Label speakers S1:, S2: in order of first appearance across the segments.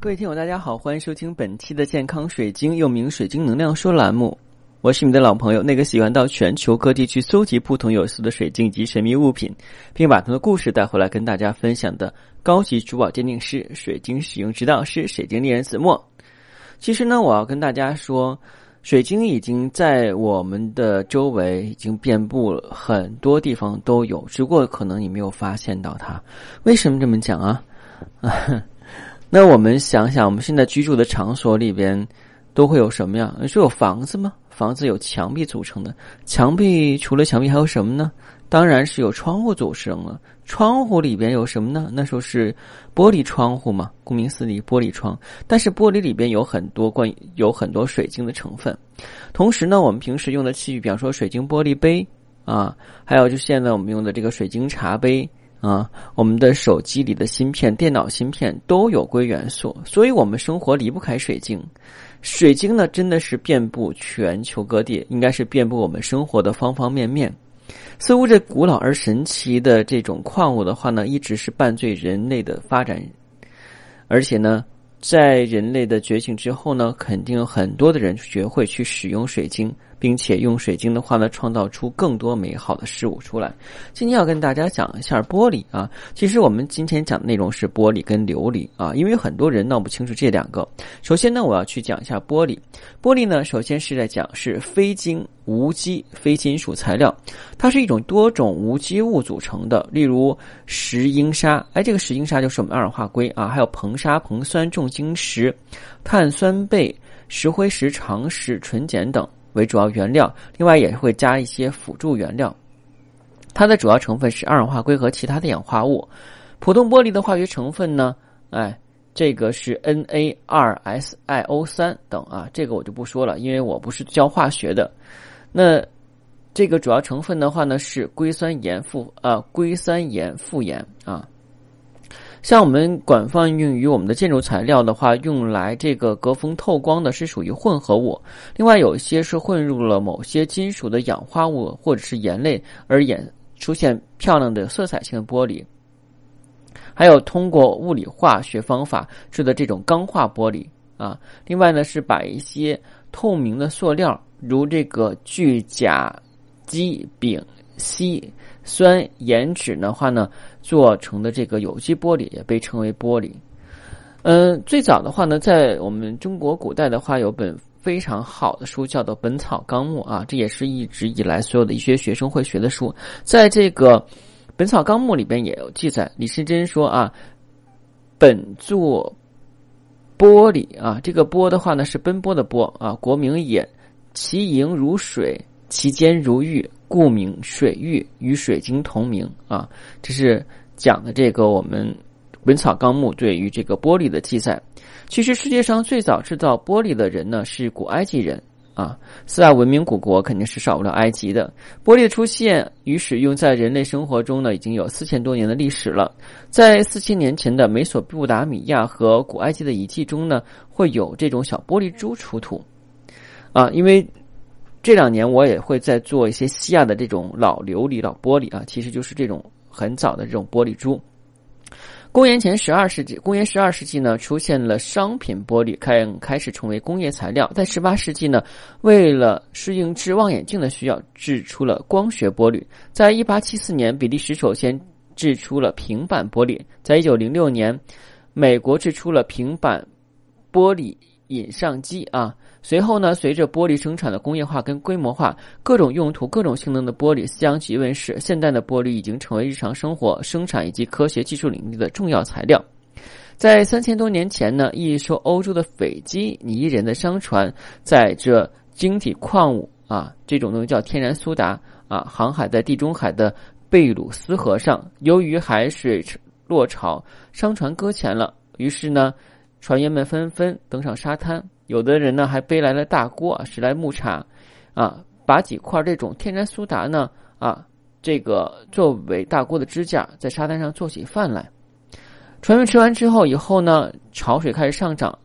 S1: 各位听友，大家好，欢迎收听本期的健康水晶，又名水晶能量说栏目。我是你的老朋友，那个喜欢到全球各地去搜集不同有色的水晶及神秘物品，并把他们的故事带回来跟大家分享的高级珠宝鉴定师、水晶使用指导师、水晶猎人子墨。其实呢，我要跟大家说，水晶已经在我们的周围已经遍布了很多地方都有，只不过可能你没有发现到它。为什么这么讲啊？那我们想想，我们现在居住的场所里边都会有什么呀？是有房子吗？房子有墙壁组成的，墙壁除了墙壁还有什么呢？当然是有窗户组成了。窗户里边有什么呢？那时候是玻璃窗户嘛，顾名思义，玻璃窗。但是玻璃里边有很多关于有很多水晶的成分。同时呢，我们平时用的器具，比方说水晶玻璃杯啊，还有就现在我们用的这个水晶茶杯。啊，我们的手机里的芯片、电脑芯片都有硅元素，所以我们生活离不开水晶。水晶呢，真的是遍布全球各地，应该是遍布我们生活的方方面面。似乎这古老而神奇的这种矿物的话呢，一直是伴随人类的发展，而且呢。在人类的觉醒之后呢，肯定有很多的人学会去使用水晶，并且用水晶的话呢，创造出更多美好的事物出来。今天要跟大家讲一下玻璃啊，其实我们今天讲的内容是玻璃跟琉璃啊，因为很多人闹不清楚这两个。首先呢，我要去讲一下玻璃。玻璃呢，首先是在讲是非晶无机非金属材料，它是一种多种无机物组成的，例如石英砂，哎，这个石英砂就是我们二氧化硅啊，还有硼砂、硼酸、重晶石、碳酸钡、石灰石、长石、纯碱等为主要原料，另外也会加一些辅助原料。它的主要成分是二氧化硅和其他的氧化物。普通玻璃的化学成分呢，哎。这个是 Na2SiO 三等啊，这个我就不说了，因为我不是教化学的。那这个主要成分的话呢，是硅酸盐复啊，硅酸盐复盐啊。像我们广泛用于我们的建筑材料的话，用来这个隔风透光的是属于混合物。另外有一些是混入了某些金属的氧化物或者是盐类而演出现漂亮的色彩性的玻璃。还有通过物理化学方法制的这种钢化玻璃啊，另外呢是把一些透明的塑料，如这个聚甲基丙烯酸盐酯的话呢，做成的这个有机玻璃也被称为玻璃。嗯，最早的话呢，在我们中国古代的话，有本非常好的书叫做《本草纲目》啊，这也是一直以来所有的医学学生会学的书，在这个。《本草纲目》里边也有记载，李时珍说啊，本作玻璃啊，这个波的话呢是奔波的波啊，国名也，其盈如水，其坚如玉，故名水玉，与水晶同名啊。这是讲的这个我们《本草纲目》对于这个玻璃的记载。其实世界上最早制造玻璃的人呢是古埃及人。啊，四大文明古国肯定是少不了埃及的。玻璃的出现与使用在人类生活中呢，已经有四千多年的历史了。在四千年前的美索不达米亚和古埃及的遗迹中呢，会有这种小玻璃珠出土。啊，因为这两年我也会在做一些西亚的这种老琉璃、老玻璃啊，其实就是这种很早的这种玻璃珠。公元前十二世纪，公元十二世纪呢，出现了商品玻璃，开开始成为工业材料。在十八世纪呢，为了适应制望远镜的需要，制出了光学玻璃。在一八七四年，比利时首先制出了平板玻璃。在一九零六年，美国制出了平板玻璃引上机啊。随后呢，随着玻璃生产的工业化跟规模化，各种用途、各种性能的玻璃相继问世。现代的玻璃已经成为日常生活、生产以及科学技术领域的重要材料。在三千多年前呢，一艘欧洲的斐济尼人的商船载着晶体矿物啊，这种东西叫天然苏打啊，航海在地中海的贝鲁斯河上。由于海水落潮，商船搁浅了，于是呢，船员们纷纷登上沙滩。有的人呢还背来了大锅，拾来木柴，啊，把几块这种天然苏打呢，啊，这个作为大锅的支架，在沙滩上做起饭来。船员吃完之后，以后呢，潮水开始上涨。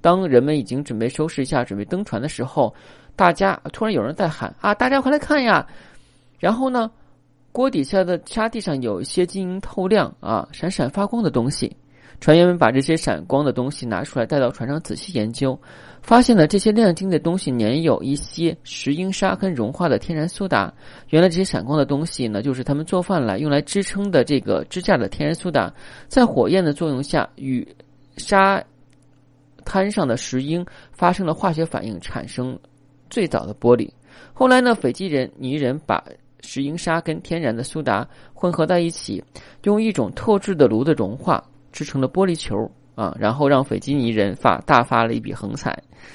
S1: 当人们已经准备收拾一下，准备登船的时候，大家突然有人在喊：“啊，大家快来看呀！”然后呢，锅底下的沙地上有一些晶莹透亮、啊，闪闪发光的东西。船员们把这些闪光的东西拿出来，带到船上仔细研究，发现了这些亮晶的东西粘有一些石英砂跟融化的天然苏打。原来这些闪光的东西呢，就是他们做饭来用来支撑的这个支架的天然苏打，在火焰的作用下与沙滩上的石英发生了化学反应，产生最早的玻璃。后来呢，斐济人泥人把石英砂跟天然的苏打混合在一起，用一种特制的炉的融化。制成了玻璃球啊，然后让斐济尼人发大发了一笔横财。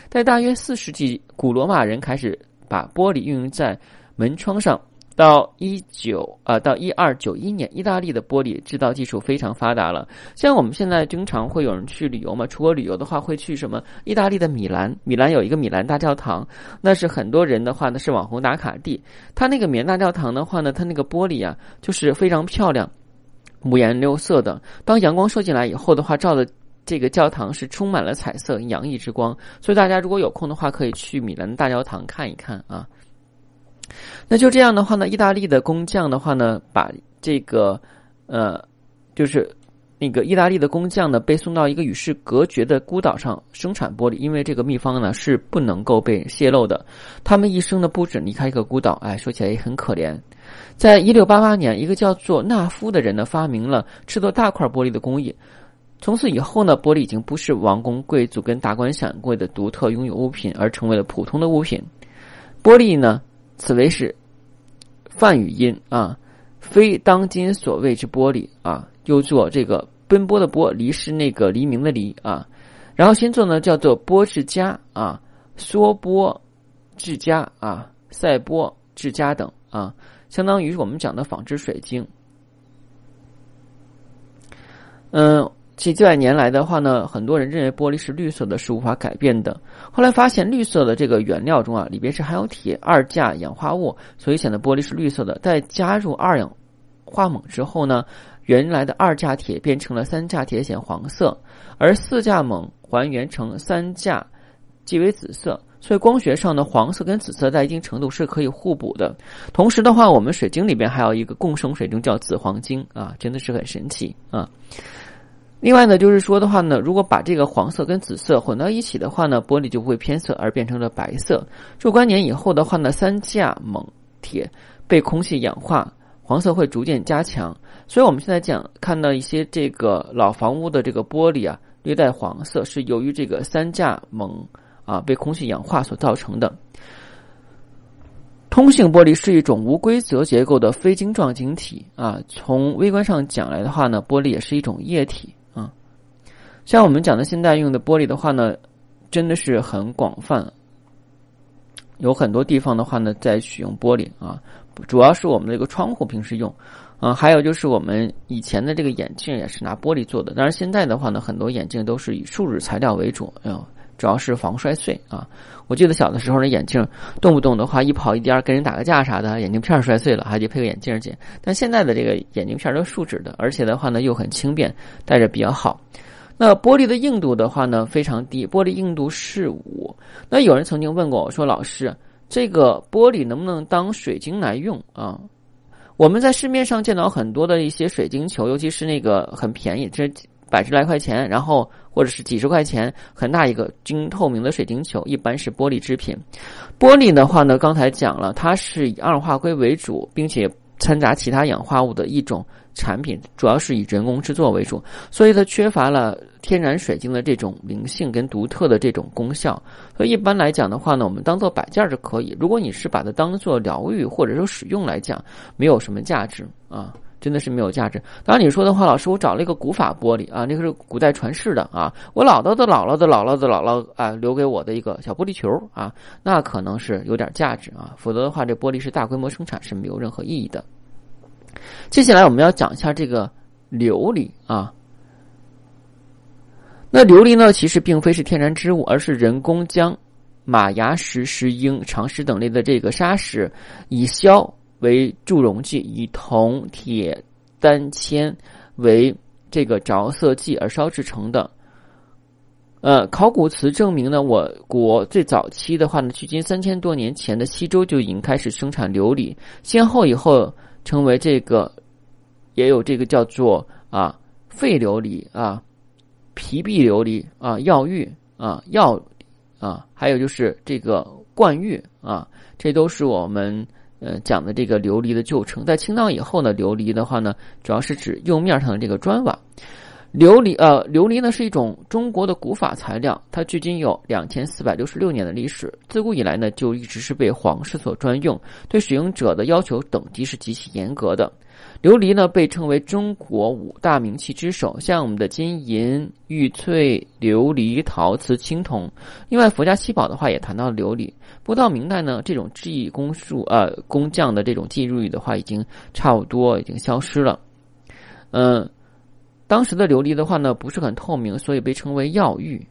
S1: 在大约四世纪，古罗马人开始把玻璃运用在门窗上。到一九啊，到一二九一年，意大利的玻璃制造技术非常发达了。像我们现在经常会有人去旅游嘛，出国旅游的话会去什么？意大利的米兰，米兰有一个米兰大教堂，那是很多人的话呢是网红打卡地。它那个米兰大教堂的话呢，它那个玻璃啊，就是非常漂亮。五颜六色的，当阳光射进来以后的话，照的这个教堂是充满了彩色洋溢之光。所以大家如果有空的话，可以去米兰大教堂看一看啊。那就这样的话呢，意大利的工匠的话呢，把这个呃，就是那个意大利的工匠呢，被送到一个与世隔绝的孤岛上生产玻璃，因为这个秘方呢是不能够被泄露的。他们一生呢不准离开一个孤岛，哎，说起来也很可怜。在一六八八年，一个叫做纳夫的人呢，发明了制作大块玻璃的工艺。从此以后呢，玻璃已经不是王公贵族跟达官显贵的独特拥有物品，而成为了普通的物品。玻璃呢，此为是梵语音啊，非当今所谓之玻璃啊，又作这个奔波的波，离是那个黎明的黎啊。然后新作呢，叫做波智加啊，梭波智加啊，赛波智加等啊。相当于我们讲的纺织水晶。嗯，几百年来的话呢，很多人认为玻璃是绿色的，是无法改变的。后来发现绿色的这个原料中啊，里边是含有铁二价氧化物，所以显得玻璃是绿色的。在加入二氧化锰之后呢，原来的二价铁变成了三价铁，显黄色，而四价锰还原成三价，即为紫色。所以光学上的黄色跟紫色在一定程度是可以互补的。同时的话，我们水晶里边还有一个共生水晶叫紫黄晶啊，真的是很神奇啊。另外呢，就是说的话呢，如果把这个黄色跟紫色混到一起的话呢，玻璃就不会偏色而变成了白色。若干年以后的话呢，三价锰铁被空气氧化，黄色会逐渐加强。所以我们现在讲看到一些这个老房屋的这个玻璃啊，略带黄色，是由于这个三价锰。啊，被空气氧化所造成的。通性玻璃是一种无规则结构的非晶状晶体啊。从微观上讲来的话呢，玻璃也是一种液体啊。像我们讲的现在用的玻璃的话呢，真的是很广泛，有很多地方的话呢在使用玻璃啊。主要是我们这个窗户平时用啊，还有就是我们以前的这个眼镜也是拿玻璃做的。当然现在的话呢，很多眼镜都是以树脂材料为主，哎呦。主要是防摔碎啊！我记得小的时候，那眼镜动不动的话，一跑一颠跟人打个架啥的，眼镜片摔碎了，还得配个眼镜去。但现在的这个眼镜片都树脂的，而且的话呢又很轻便，戴着比较好。那玻璃的硬度的话呢非常低，玻璃硬度是五。那有人曾经问过我说：“老师，这个玻璃能不能当水晶来用啊？”我们在市面上见到很多的一些水晶球，尤其是那个很便宜，这。百十来块钱，然后或者是几十块钱，很大一个晶透明的水晶球，一般是玻璃制品。玻璃的话呢，刚才讲了，它是以二氧化硅为主，并且掺杂其他氧化物的一种产品，主要是以人工制作为主，所以它缺乏了天然水晶的这种灵性跟独特的这种功效。所以一般来讲的话呢，我们当做摆件就可以。如果你是把它当做疗愈或者说使用来讲，没有什么价值啊。真的是没有价值。当然你说的话，老师，我找了一个古法玻璃啊，那个是古代传世的啊，我姥姥的姥姥的姥姥的姥姥啊，留给我的一个小玻璃球啊，那可能是有点价值啊，否则的话，这玻璃是大规模生产是没有任何意义的。接下来我们要讲一下这个琉璃啊，那琉璃呢，其实并非是天然之物，而是人工将马牙石、石英、长石等类的这个砂石以硝。为助溶剂，以铜、铁、单铅为这个着色剂而烧制成的。呃，考古瓷证明呢，我国最早期的话呢，距今三千多年前的西周就已经开始生产琉璃，先后以后成为这个，也有这个叫做啊废琉璃啊，皮壁琉璃啊、药玉啊、药啊，还有就是这个冠玉啊，这都是我们呃讲的这个琉璃的旧称。在清代以后呢，琉璃的话呢，主要是指釉面上的这个砖瓦。琉璃呃，琉璃呢是一种中国的古法材料，它距今有两千四百六十六年的历史。自古以来呢，就一直是被皇室所专用，对使用者的要求等级是极其严格的。琉璃呢被称为中国五大名器之首，像我们的金银、玉翠、琉璃、陶瓷、青铜。另外，佛家七宝的话也谈到琉璃。不到明代呢，这种技艺工术呃工匠的这种技艺的话，已经差不多已经消失了。嗯。当时的琉璃的话呢，不是很透明，所以被称为药玉。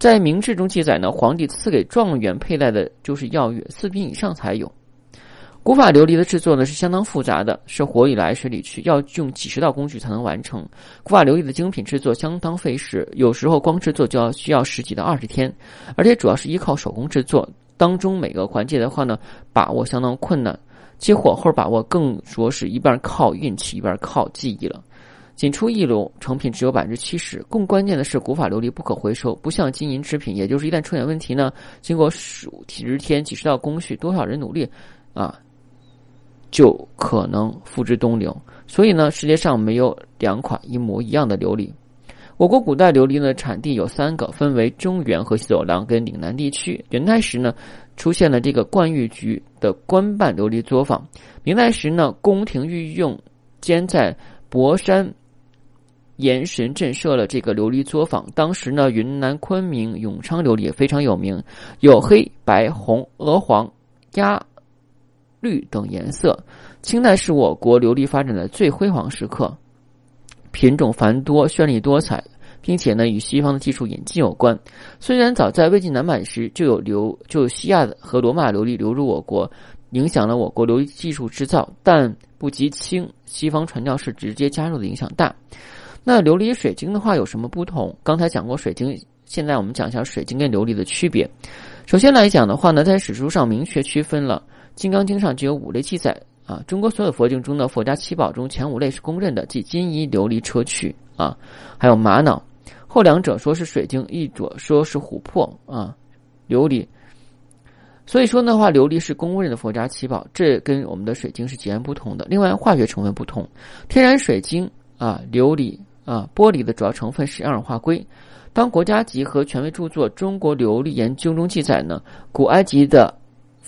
S1: 在明志中记载呢，皇帝赐给状元佩戴的就是药玉，四品以上才有。古法琉璃的制作呢是相当复杂的，是火里来水里去，要用几十道工序才能完成。古法琉璃的精品制作相当费时，有时候光制作就要需要十几到二十天，而且主要是依靠手工制作，当中每个环节的话呢，把握相当困难，其火候把握更说是一半靠运气，一半靠技艺了。仅出一炉，成品只有百分之七十。更关键的是，古法琉璃不可回收，不像金银制品，也就是一旦出现问题呢，经过数十天、几十道工序、多少人努力，啊，就可能付之东流。所以呢，世界上没有两款一模一样的琉璃。我国古代琉璃呢，产地有三个，分为中原和西走廊跟岭南地区。元代时呢，出现了这个冠玉局的官办琉璃作坊。明代时呢，宫廷御用兼在博山。岩神镇设了这个琉璃作坊，当时呢，云南昆明永昌琉璃也非常有名，有黑白红、鹅黄、鸭绿等颜色。清代是我国琉璃发展的最辉煌时刻，品种繁多、绚丽多彩，并且呢，与西方的技术引进有关。虽然早在魏晋南北时就有流就有西亚和罗马琉璃流入我国，影响了我国琉璃技术制造，但不及清西方传教士直接加入的影响大。那琉璃水晶的话有什么不同？刚才讲过水晶，现在我们讲一下水晶跟琉璃的区别。首先来讲的话呢，在史书上明确区分了，《金刚经》上只有五类记载啊。中国所有佛经中的佛家七宝中，前五类是公认的，即金银琉璃砗磲啊，还有玛瑙。后两者说是水晶，一者说是琥珀啊，琉璃。所以说的话，琉璃是公认的佛家七宝，这跟我们的水晶是截然不同的。另外，化学成分不同，天然水晶啊，琉璃。啊，玻璃的主要成分是二氧化硅。当国家级和权威著作《中国琉璃研究》中记载呢，古埃及的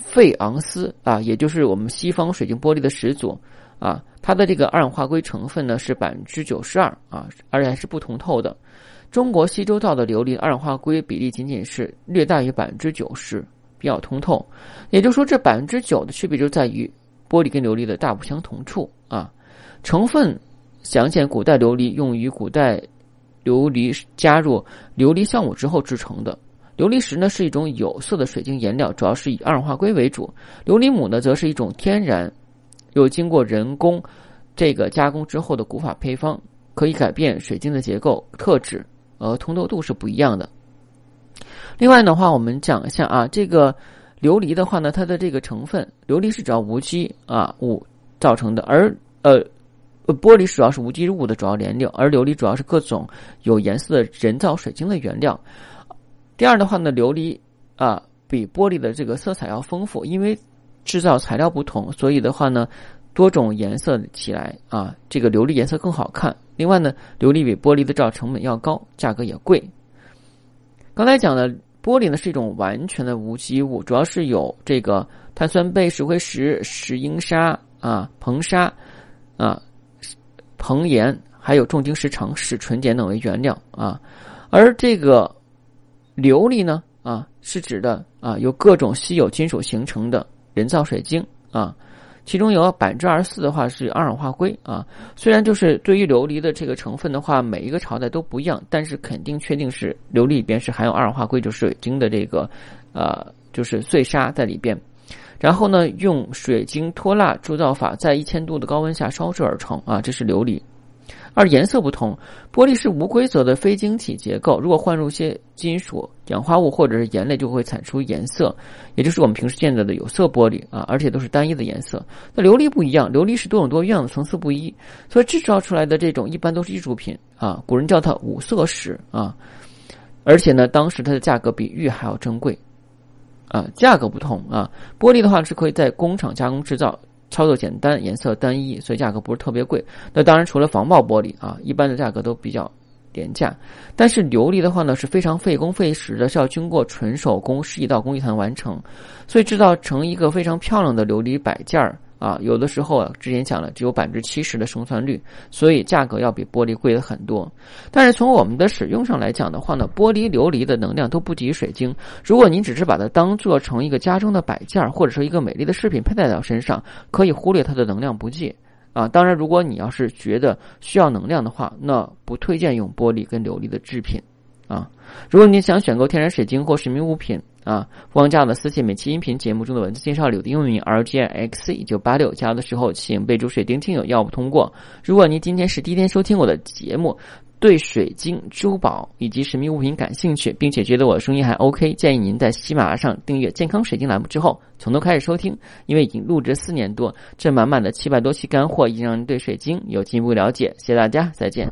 S1: 费昂斯啊，也就是我们西方水晶玻璃的始祖啊，它的这个二氧化硅成分呢是百分之九十二啊，而且还是不通透的。中国西周造的琉璃二氧化硅比例仅仅是略大于百分之九十，比较通透。也就是说，这百分之九的区别就在于玻璃跟琉璃的大不相同处啊，成分。详见古代琉璃用于古代琉璃加入琉璃酵母之后制成的。琉璃石呢是一种有色的水晶颜料，主要是以二氧化硅为主。琉璃母呢则是一种天然又经过人工这个加工之后的古法配方，可以改变水晶的结构特质，呃，通透度是不一样的。另外的话，我们讲一下啊，这个琉璃的话呢，它的这个成分，琉璃是主要无机啊物造成的，而呃。玻璃主要是无机物的主要原料，而琉璃主要是各种有颜色的人造水晶的原料。第二的话呢，琉璃啊比玻璃的这个色彩要丰富，因为制造材料不同，所以的话呢，多种颜色起来啊，这个琉璃颜色更好看。另外呢，琉璃比玻璃的制造成本要高，价格也贵。刚才讲的玻璃呢是一种完全的无机物，主要是有这个碳酸钡、石灰石、石英砂啊、硼砂啊。硼盐还有重晶石长石纯碱等为原料啊，而这个琉璃呢啊是指的啊由各种稀有金属形成的人造水晶啊，其中有百分之二十四的话是二氧化硅啊。虽然就是对于琉璃的这个成分的话，每一个朝代都不一样，但是肯定确定是琉璃里边是含有二氧化硅，就是水晶的这个呃就是碎沙在里边。然后呢，用水晶脱蜡铸造法，在一千度的高温下烧制而成啊，这是琉璃。而颜色不同，玻璃是无规则的非晶体结构，如果换入一些金属、氧化物或者是盐类，就会产出颜色，也就是我们平时见到的有色玻璃啊，而且都是单一的颜色。那琉璃不一样，琉璃是多种多样的，层次不一，所以制造出来的这种一般都是艺术品啊，古人叫它五色石啊，而且呢，当时它的价格比玉还要珍贵啊，价格不同啊，玻璃的话是可以在工厂加工制造。操作简单，颜色单一，所以价格不是特别贵。那当然，除了防爆玻璃啊，一般的价格都比较廉价。但是琉璃的话呢，是非常费工费时的，是要经过纯手工十几道工艺才能完成。所以制造成一个非常漂亮的琉璃摆件儿。啊，有的时候啊，之前讲了，只有百分之七十的生存率，所以价格要比玻璃贵的很多。但是从我们的使用上来讲的话呢，玻璃琉璃的能量都不及水晶。如果您只是把它当做成一个家中的摆件，或者说一个美丽的饰品佩戴到身上，可以忽略它的能量不计。啊，当然，如果你要是觉得需要能量的话，那不推荐用玻璃跟琉璃的制品。啊，如果你想选购天然水晶或神秘物品啊，不忘加的私信。每期音频节目中的文字介绍里的英文名 R G X 一九八六，加的时候请备注“水晶听友”，要不通过。如果您今天是第一天收听我的节目，对水晶、珠宝以及神秘物品感兴趣，并且觉得我的声音还 OK，建议您在喜马拉上订阅“健康水晶”栏目之后，从头开始收听，因为已经录制四年多，这满满的七百多期干货，已经让您对水晶有进一步了解。谢谢大家，再见。